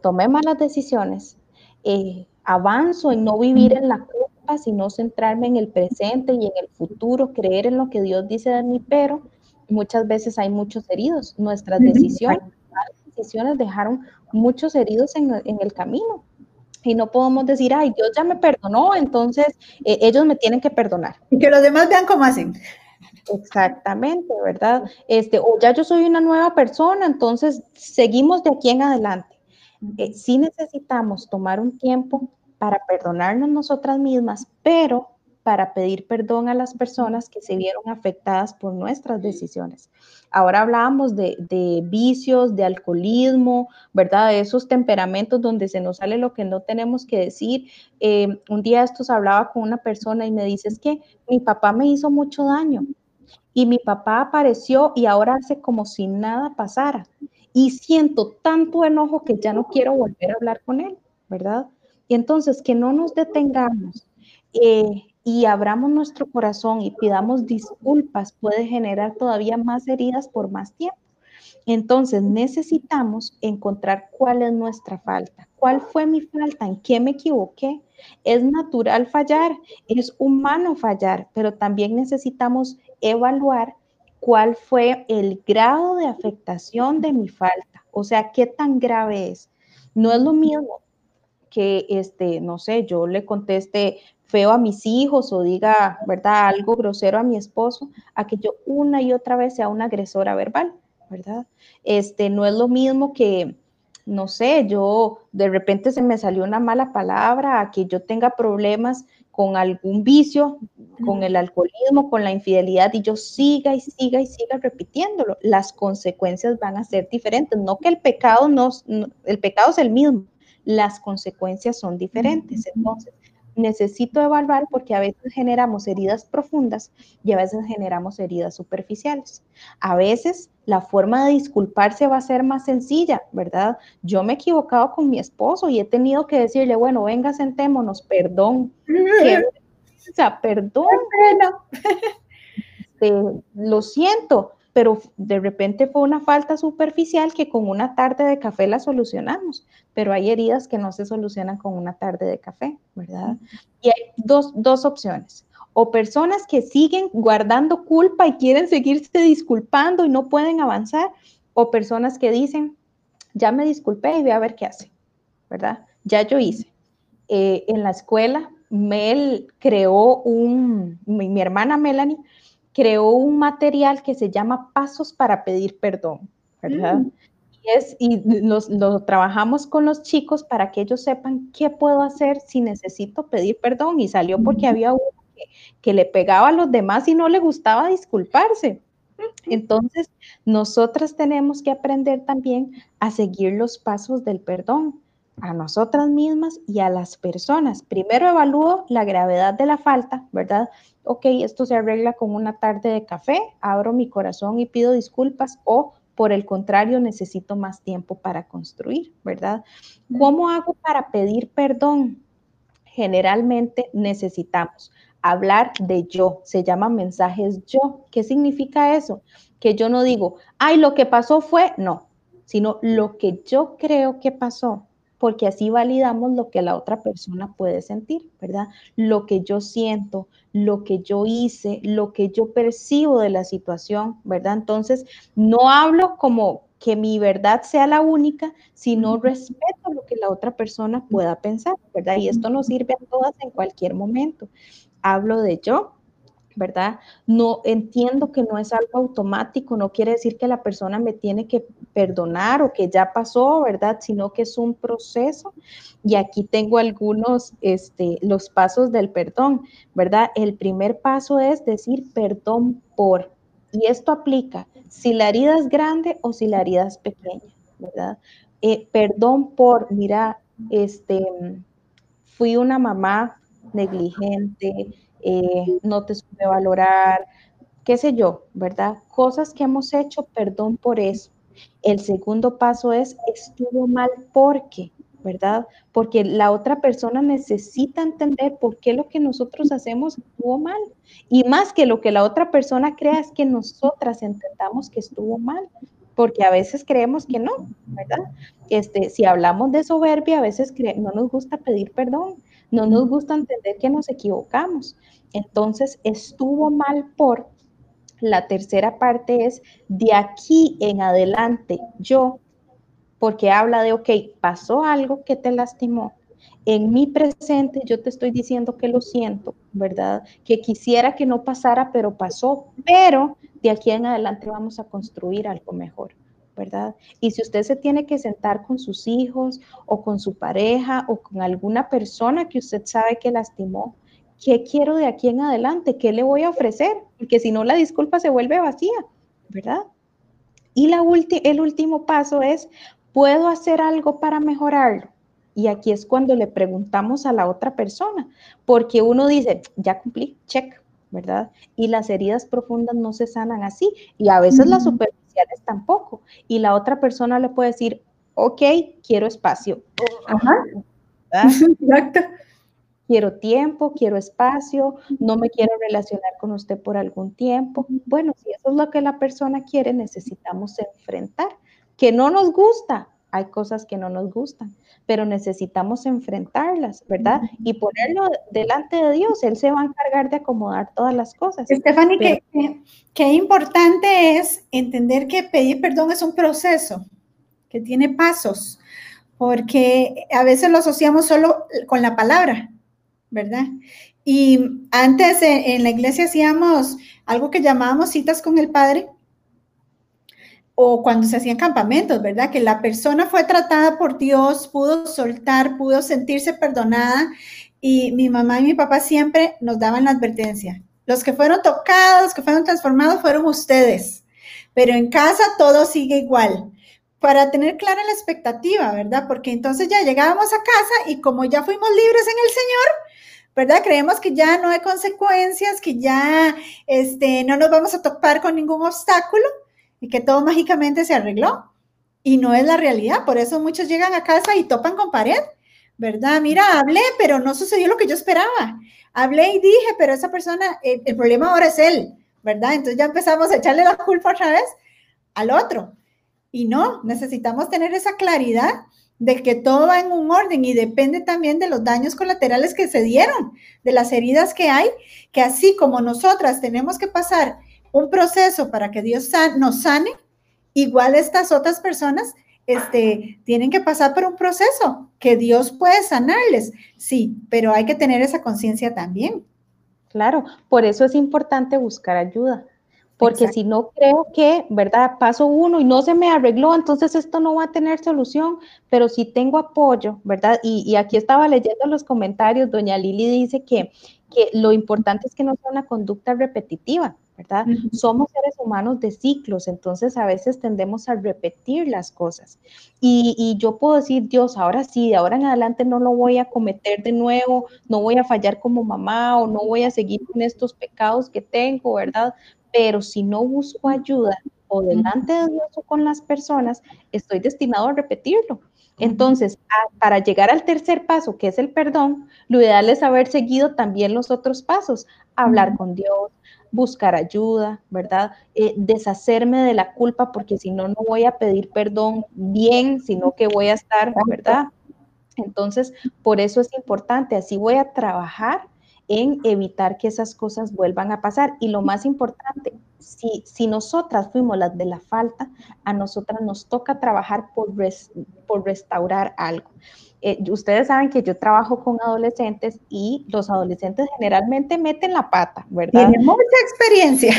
tomé malas decisiones, eh, avanzo en no vivir en la culpa, sino centrarme en el presente y en el futuro, creer en lo que Dios dice de mí, pero muchas veces hay muchos heridos. Nuestras decisiones, decisiones dejaron muchos heridos en, en el camino, y no podemos decir, ay, Dios ya me perdonó, entonces eh, ellos me tienen que perdonar. Y que los demás vean cómo hacen. Exactamente, ¿verdad? Este, o ya yo soy una nueva persona, entonces seguimos de aquí en adelante. Eh, sí necesitamos tomar un tiempo para perdonarnos nosotras mismas, pero para pedir perdón a las personas que se vieron afectadas por nuestras decisiones. Ahora hablábamos de, vicios, de alcoholismo, ¿verdad? De esos temperamentos donde se nos sale lo que no tenemos que decir. Eh, un día estos hablaba con una persona y me dice, es que mi papá me hizo mucho daño y mi papá apareció y ahora hace como si nada pasara. Y siento tanto enojo que ya no quiero volver a hablar con él, ¿verdad? Y entonces que no nos detengamos. Eh, y abramos nuestro corazón y pidamos disculpas puede generar todavía más heridas por más tiempo. Entonces necesitamos encontrar cuál es nuestra falta, cuál fue mi falta, en qué me equivoqué. Es natural fallar, es humano fallar, pero también necesitamos evaluar cuál fue el grado de afectación de mi falta, o sea, qué tan grave es. No es lo mismo que, este, no sé, yo le conteste, feo a mis hijos o diga, ¿verdad?, algo grosero a mi esposo, a que yo una y otra vez sea una agresora verbal, ¿verdad? Este, no es lo mismo que, no sé, yo de repente se me salió una mala palabra, a que yo tenga problemas con algún vicio, con el alcoholismo, con la infidelidad, y yo siga y siga y siga repitiéndolo. Las consecuencias van a ser diferentes. No que el pecado no, el pecado es el mismo, las consecuencias son diferentes. Entonces, necesito evaluar porque a veces generamos heridas profundas y a veces generamos heridas superficiales. A veces la forma de disculparse va a ser más sencilla, ¿verdad? Yo me he equivocado con mi esposo y he tenido que decirle, bueno, venga, sentémonos, perdón. o sea, perdón. Este, lo siento, pero de repente fue una falta superficial que con una tarde de café la solucionamos, pero hay heridas que no se solucionan con una tarde de café, ¿verdad? Y hay dos, dos opciones. O personas que siguen guardando culpa y quieren seguirse disculpando y no pueden avanzar, o personas que dicen, ya me disculpé y voy a ver qué hace, ¿verdad? Ya yo hice. Eh, en la escuela, Mel creó un, mi hermana Melanie creó un material que se llama Pasos para pedir perdón, ¿verdad? Mm. Y, es, y lo trabajamos con los chicos para que ellos sepan qué puedo hacer si necesito pedir perdón. Y salió porque había uno que, que le pegaba a los demás y no le gustaba disculparse. Entonces, nosotras tenemos que aprender también a seguir los pasos del perdón a nosotras mismas y a las personas. Primero evalúo la gravedad de la falta, ¿verdad? Ok, esto se arregla con una tarde de café, abro mi corazón y pido disculpas o por el contrario, necesito más tiempo para construir, ¿verdad? ¿Cómo hago para pedir perdón? Generalmente necesitamos hablar de yo, se llaman mensajes yo. ¿Qué significa eso? Que yo no digo, ay, lo que pasó fue, no, sino lo que yo creo que pasó, porque así validamos lo que la otra persona puede sentir, ¿verdad? Lo que yo siento, lo que yo hice, lo que yo percibo de la situación, ¿verdad? Entonces, no hablo como que mi verdad sea la única, sino respeto lo que la otra persona pueda pensar, ¿verdad? Y esto nos sirve a todas en cualquier momento. Hablo de yo, ¿verdad? No entiendo que no es algo automático, no quiere decir que la persona me tiene que perdonar o que ya pasó, ¿verdad? Sino que es un proceso. Y aquí tengo algunos, este, los pasos del perdón, ¿verdad? El primer paso es decir perdón por, y esto aplica si la herida es grande o si la herida es pequeña, ¿verdad? Eh, perdón por, mira, este, fui una mamá negligente, eh, no te supe valorar, qué sé yo, ¿verdad? Cosas que hemos hecho, perdón por eso. El segundo paso es, estuvo mal porque, ¿verdad? Porque la otra persona necesita entender por qué lo que nosotros hacemos estuvo mal. Y más que lo que la otra persona crea es que nosotras entendamos que estuvo mal, porque a veces creemos que no, ¿verdad? Este, si hablamos de soberbia, a veces no nos gusta pedir perdón, no nos gusta entender que nos equivocamos. Entonces, estuvo mal por, la tercera parte es de aquí en adelante, yo, porque habla de, ok, pasó algo que te lastimó. En mi presente yo te estoy diciendo que lo siento, ¿verdad? Que quisiera que no pasara, pero pasó, pero de aquí en adelante vamos a construir algo mejor. ¿Verdad? Y si usted se tiene que sentar con sus hijos o con su pareja o con alguna persona que usted sabe que lastimó, ¿qué quiero de aquí en adelante? ¿Qué le voy a ofrecer? Porque si no, la disculpa se vuelve vacía, ¿verdad? Y la el último paso es, ¿puedo hacer algo para mejorarlo? Y aquí es cuando le preguntamos a la otra persona, porque uno dice, ya cumplí, check, ¿verdad? Y las heridas profundas no se sanan así, y a veces las tampoco. Y la otra persona le puede decir, ok, quiero espacio. Ajá. Exacto quiero tiempo, quiero espacio, no me quiero relacionar con usted por algún tiempo. Bueno, si eso es lo que la persona quiere, necesitamos enfrentar. Que no nos gusta, hay cosas que no nos gustan, pero necesitamos enfrentarlas, ¿verdad? Y ponerlo delante de Dios, Él se va a encargar de acomodar todas las cosas. Stephanie, qué importante es entender que pedir perdón es un proceso, que tiene pasos, porque a veces lo asociamos solo con la palabra, ¿verdad? Y antes en, la iglesia hacíamos algo que llamábamos citas con el Padre o cuando se hacían campamentos, ¿verdad? Que la persona fue tratada por Dios, pudo soltar, pudo sentirse perdonada y mi mamá y mi papá siempre nos daban la advertencia. Los que fueron tocados, que fueron transformados fueron ustedes, pero en casa todo sigue igual para tener clara la expectativa, ¿verdad? Porque entonces ya llegábamos a casa y como ya fuimos libres en el Señor, ¿verdad? Creemos que ya no hay consecuencias, que ya este, no nos vamos a topar con ningún obstáculo y que todo mágicamente se arregló. Y no es la realidad, por eso muchos llegan a casa y topan con pared, ¿verdad? Mira, hablé, pero no sucedió lo que yo esperaba. Hablé y dije, pero esa persona, el, el problema ahora es él, ¿verdad? Entonces ya empezamos a echarle la culpa otra vez al otro. Y no, necesitamos tener esa claridad de que todo va en un orden y depende también de los daños colaterales que se dieron, de las heridas que hay, que así como nosotras tenemos que pasar un proceso para que Dios nos sane, igual estas otras personas este, tienen que pasar por un proceso que Dios puede sanarles, sí, pero hay que tener esa conciencia también. Claro, por eso es importante buscar ayuda, porque si no creo que, ¿verdad? Paso uno y no se me arregló, entonces esto no va a tener solución, pero si tengo apoyo, ¿verdad? Y, aquí estaba leyendo los comentarios, doña Lili dice que, que lo importante es que no sea una conducta repetitiva, ¿verdad? Somos seres humanos de ciclos, entonces a veces tendemos a repetir las cosas. Y, y, yo puedo decir, Dios, ahora sí, de ahora en adelante no lo voy a cometer de nuevo, no voy a fallar como mamá o no voy a seguir con estos pecados que tengo, ¿verdad? pero si no busco ayuda, o delante de Dios o con las personas, estoy destinado a repetirlo. Entonces, para llegar al tercer paso, que es el perdón, lo ideal es haber seguido también los otros pasos, hablar con Dios, buscar ayuda, ¿verdad? Eh, deshacerme de la culpa, porque si no, no voy a pedir perdón bien, sino que voy a estar, ¿verdad? Entonces, por eso es importante, así voy a trabajar en evitar que esas cosas vuelvan a pasar. Y lo más importante, si, si nosotras fuimos las de la falta, a nosotras nos toca trabajar por, por restaurar algo. Eh, ustedes saben que yo trabajo con adolescentes y los adolescentes generalmente meten la pata, ¿verdad? Tienen mucha experiencia.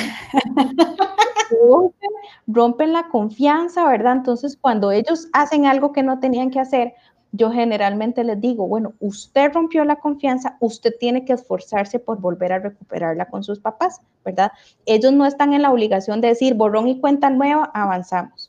Rompen, rompen la confianza, ¿verdad? Entonces, cuando ellos hacen algo que no tenían que hacer, yo generalmente les digo, bueno, usted rompió la confianza, usted tiene que esforzarse por volver a recuperarla con sus papás, ¿verdad? Ellos no están en la obligación de decir borrón y cuenta nueva, avanzamos.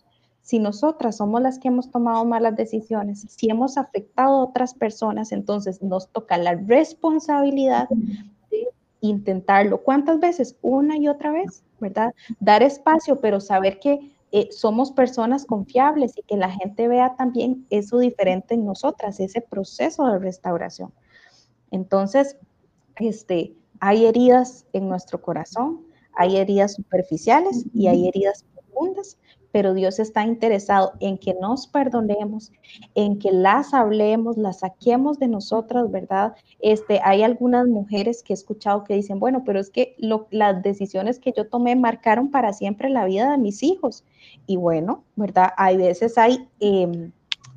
Si nosotras somos las que hemos tomado malas decisiones, si hemos afectado a otras personas, entonces nos toca la responsabilidad de intentarlo. ¿Cuántas veces? Una y otra vez, ¿verdad? Dar espacio, pero saber que eh, somos personas confiables y que la gente vea también eso diferente en nosotras, ese proceso de restauración. Entonces, este, hay heridas en nuestro corazón, hay heridas superficiales y hay heridas profundas, pero Dios está interesado en que nos perdonemos, en que las hablemos, las saquemos de nosotras, ¿verdad? Este, hay algunas mujeres que he escuchado que dicen, bueno, pero es que las decisiones que yo tomé marcaron para siempre la vida de mis hijos. Y bueno, ¿verdad? Hay veces hay em,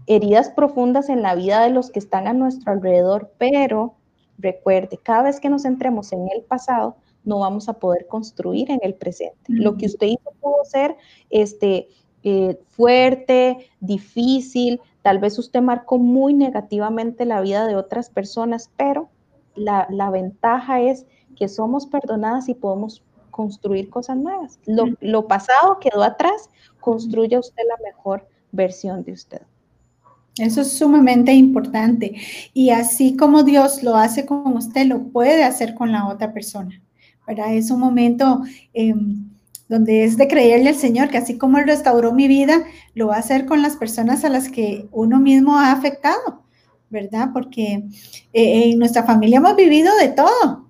heridas profundas en la vida de los que están a nuestro alrededor, pero recuerde, cada vez que nos entremos en el pasado, no vamos a poder construir en el presente. Lo que usted hizo pudo ser este, eh, fuerte, difícil, tal vez usted marcó muy negativamente la vida de otras personas, pero la, ventaja es que somos perdonadas y podemos construir cosas nuevas. Lo, lo pasado quedó atrás, construya usted la mejor versión de usted. Eso es sumamente importante. Y así como Dios lo hace con usted, lo puede hacer con la otra persona. ¿Verdad? Es un momento em, donde es de creerle al Señor que así como Él restauró mi vida, lo va a hacer con las personas a las que uno mismo ha afectado, ¿verdad? Porque eh, en nuestra familia hemos vivido de todo.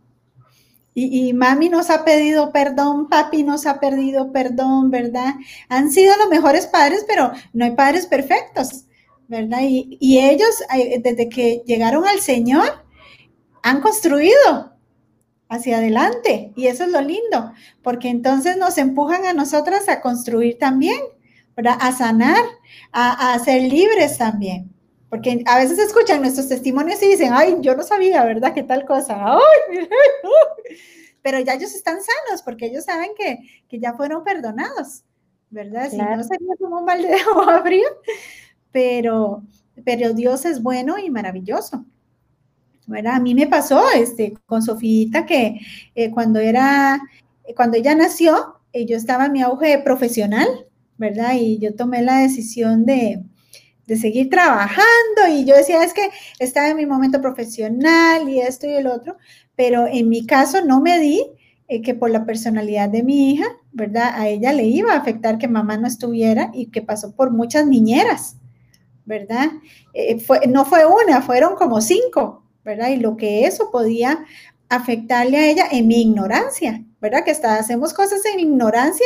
Y, y, mami nos ha pedido perdón, papi nos ha pedido perdón, ¿verdad? Han sido los mejores padres, pero no hay padres perfectos, ¿verdad? Y, y ellos, eh, desde que llegaron al Señor, han construido hacia adelante. Y eso es lo lindo, porque entonces nos empujan a nosotras a construir también, A sanar, a, ser libres también. Porque a veces escuchan nuestros testimonios y dicen, ay, yo no sabía, ¿verdad? ¿Qué tal cosa? Pero ya ellos están sanos porque ellos saben que, ya fueron perdonados, ¿verdad? Si no sería como un balde de agua fría, pero, pero Dios es bueno y maravilloso. A mí me pasó este, con Sofita que eh, cuando era, cuando ella nació, eh, yo estaba en mi auge profesional, ¿verdad? Y yo tomé la decisión de, seguir trabajando y yo decía, es que estaba en mi momento profesional y esto y el otro, pero en mi caso no me di eh, que por la personalidad de mi hija, ¿verdad? A ella le iba a afectar que mamá no estuviera y que pasó por muchas niñeras, ¿verdad? fue, no fue una, fueron como cinco, ¿verdad? Y lo que eso podía afectarle a ella en mi ignorancia, ¿verdad? Que hasta hacemos cosas en ignorancia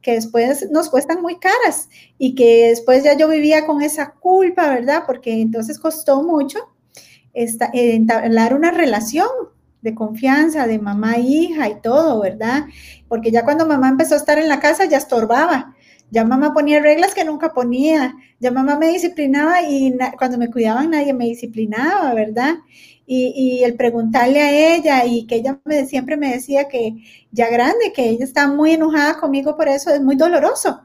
que después nos cuestan muy caras y que después ya yo vivía con esa culpa, ¿verdad? Porque entonces costó mucho entablar una relación de confianza de mamá hija y todo, ¿verdad? Porque ya cuando mamá empezó a estar en la casa ya estorbaba, ya mamá ponía reglas que nunca ponía, ya mamá me disciplinaba y cuando me cuidaban nadie me disciplinaba, ¿verdad? Y, el preguntarle a ella y que ella siempre me decía que ya grande, que ella está muy enojada conmigo por eso, es muy doloroso,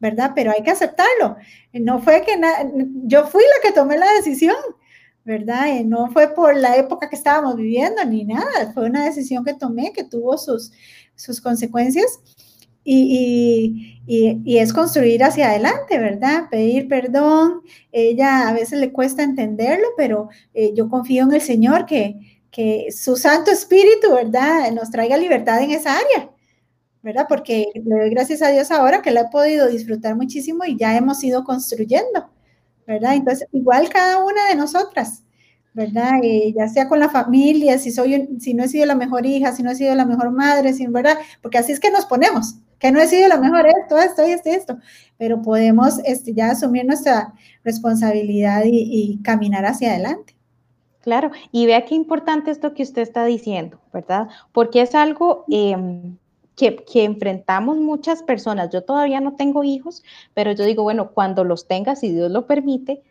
¿verdad? Pero hay que aceptarlo. No fue que yo fui la que tomé la decisión, ¿verdad? no fue por la época que estábamos viviendo ni nada, fue una decisión que tomé que tuvo sus, sus consecuencias y, es construir hacia adelante, ¿verdad? Pedir perdón. Ella a veces le cuesta entenderlo, pero eh, yo confío en el Señor que, que su Santo Espíritu, ¿verdad? Nos traiga libertad en esa área, ¿verdad? Porque le doy gracias a Dios ahora que la he podido disfrutar muchísimo y ya hemos ido construyendo, ¿verdad? Entonces, igual cada una de nosotras, ¿verdad? Eh, ya sea con la familia, si, soy, si no he sido la mejor hija, si no he sido la mejor madre, sin ¿verdad? Porque así es que nos ponemos, que no he sido la mejor esto, esto, esto, esto, pero podemos este, ya asumir nuestra responsabilidad y, caminar hacia adelante. Claro, y vea qué importante esto que usted está diciendo, ¿verdad? Porque es algo em, que, enfrentamos muchas personas. Yo todavía no tengo hijos, pero yo digo, bueno, cuando los tenga, si Dios lo permite,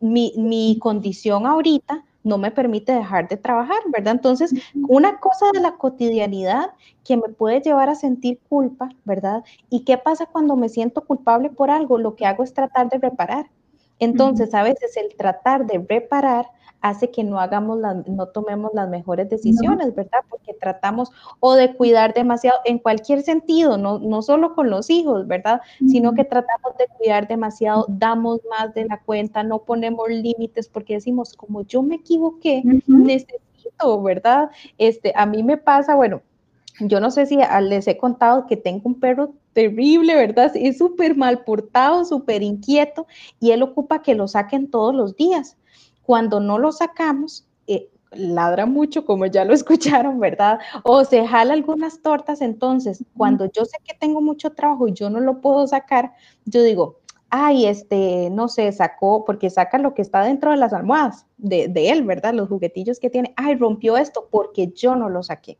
mi, mi condición ahorita no me permite dejar de trabajar, ¿verdad? Entonces, una cosa de la cotidianidad que me puede llevar a sentir culpa, ¿verdad? ¿Y qué pasa cuando me siento culpable por algo? Lo que hago es tratar de reparar. Entonces, a veces el tratar de reparar hace que no hagamos no tomemos las mejores decisiones, ¿verdad? Porque tratamos o de cuidar demasiado en cualquier sentido, no, no solo con los hijos, ¿verdad? Sino que tratamos de cuidar demasiado, damos más de la cuenta, no ponemos límites porque decimos, como yo me equivoqué, necesito, ¿verdad? Este, a mí me pasa, bueno, yo no sé si les he contado que tengo un perro terrible, ¿verdad? Es súper mal portado, súper inquieto y él ocupa que lo saquen todos los días. Cuando no lo sacamos, eh, ladra mucho, como ya lo escucharon, ¿verdad? O se jala algunas tortas, entonces cuando yo sé que tengo mucho trabajo y yo no lo puedo sacar, yo digo, ay, este, no sé, sacó, porque saca lo que está dentro de las almohadas de, de él, ¿verdad? Los juguetillos que tiene, ay, rompió esto porque yo no lo saqué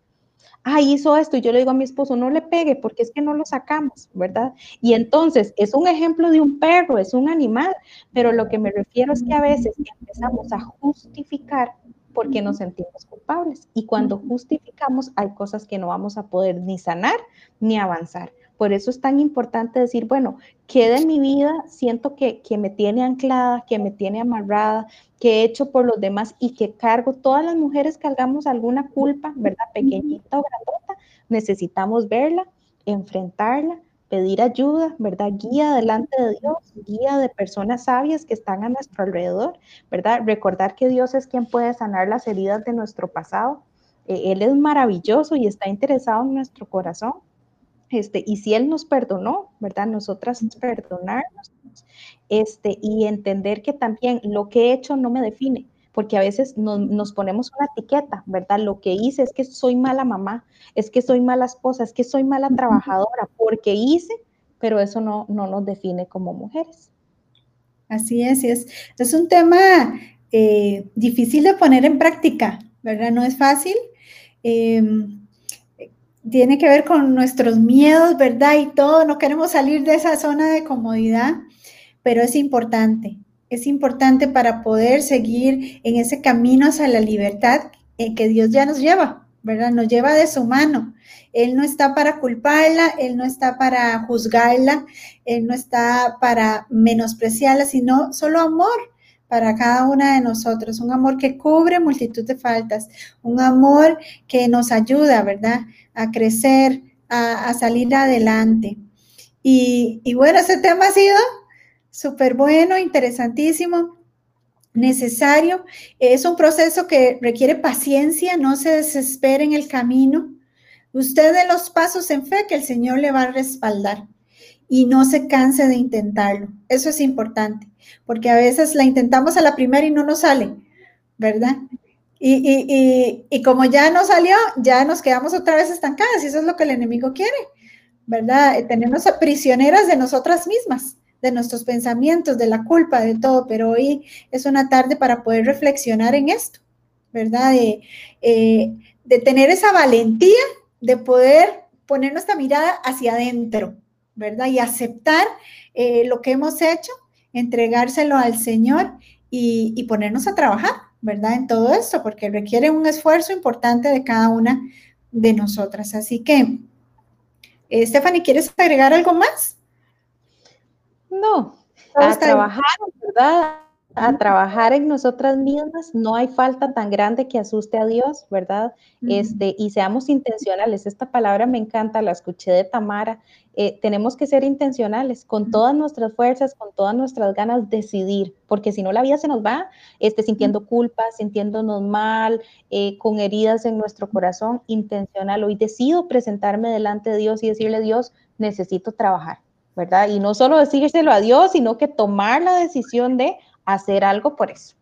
ay, hizo esto, y yo le digo a mi esposo, no le pegue porque es que no lo sacamos, ¿verdad? Y entonces es un ejemplo de un perro, es un animal, pero lo que me refiero es que a veces empezamos a justificar porque nos sentimos culpables. Y cuando justificamos hay cosas que no vamos a poder ni sanar ni avanzar. Por eso es tan importante decir, bueno, ¿qué de mi vida siento que, me tiene anclada, que me tiene amarrada, que he hecho por los demás y que cargo? Todas las mujeres cargamos alguna culpa, ¿verdad? Pequeñita o grandota. Necesitamos verla, enfrentarla, pedir ayuda, ¿verdad? Guía delante de Dios, guía de personas sabias que están a nuestro alrededor, ¿verdad? Recordar que Dios es quien puede sanar las heridas de nuestro pasado. Eh, él es maravilloso y está interesado en nuestro corazón. Este, y si Él nos perdonó, ¿verdad? Nosotras perdonarnos este, y entender que también lo que he hecho no me define, porque a veces nos ponemos una etiqueta, ¿verdad? Lo que hice es que soy mala mamá, es que soy mala esposa, es que soy mala trabajadora, porque hice, pero eso no, no nos define como mujeres. Así es, es, es un tema eh, difícil de poner en práctica, ¿verdad? No es fácil. Em, tiene que ver con nuestros miedos, ¿verdad? Y todo, no queremos salir de esa zona de comodidad, pero es importante, es importante para poder seguir en ese camino hacia la libertad en que Dios ya nos lleva, ¿verdad? Nos lleva de su mano. Él no está para culparla, Él no está para juzgarla, Él no está para menospreciarla, sino solo amor para cada una de nosotros, un amor que cubre multitud de faltas, un amor que nos ayuda, ¿verdad? A crecer, a, salir adelante. Y, bueno, ese tema ha sido súper bueno, interesantísimo necesario. Es un proceso que requiere paciencia, no se desespere en el camino. Usted de los pasos en fe que el Señor le va a respaldar y no se canse de intentarlo. Eso es importante, porque a veces la intentamos a la primera y no nos sale, ¿verdad? Y, como ya no salió, ya nos quedamos otra vez estancadas y eso es lo que el enemigo quiere, ¿verdad? Tenernos prisioneras de nosotras mismas, de nuestros pensamientos, de la culpa, de todo, pero hoy es una tarde para poder reflexionar en esto, ¿verdad? De, eh, de tener esa valentía de poder poner nuestra mirada hacia adentro, ¿verdad? Y aceptar eh, lo que hemos hecho, entregárselo al Señor y, ponernos a trabajar, ¿verdad? En todo esto, porque requiere un esfuerzo importante de cada una de nosotras. Así que, eh, Stephanie, ¿quieres agregar algo más? No, a trabajar, ¿verdad? a trabajar en nosotras mismas, no hay falta tan grande que asuste a Dios, ¿verdad? Este, y seamos intencionales. Esta palabra me encanta, la escuché de Tamara. Eh, tenemos que ser intencionales, con todas nuestras fuerzas, con todas nuestras ganas, decidir, porque si no la vida se nos va este, sintiendo culpa, sintiéndonos mal, eh, con heridas en nuestro corazón, intencional. Hoy decido presentarme delante de Dios y decirle, Dios, necesito trabajar, ¿verdad? Y no solo decírselo a Dios, sino que tomar la decisión de hacer algo por eso.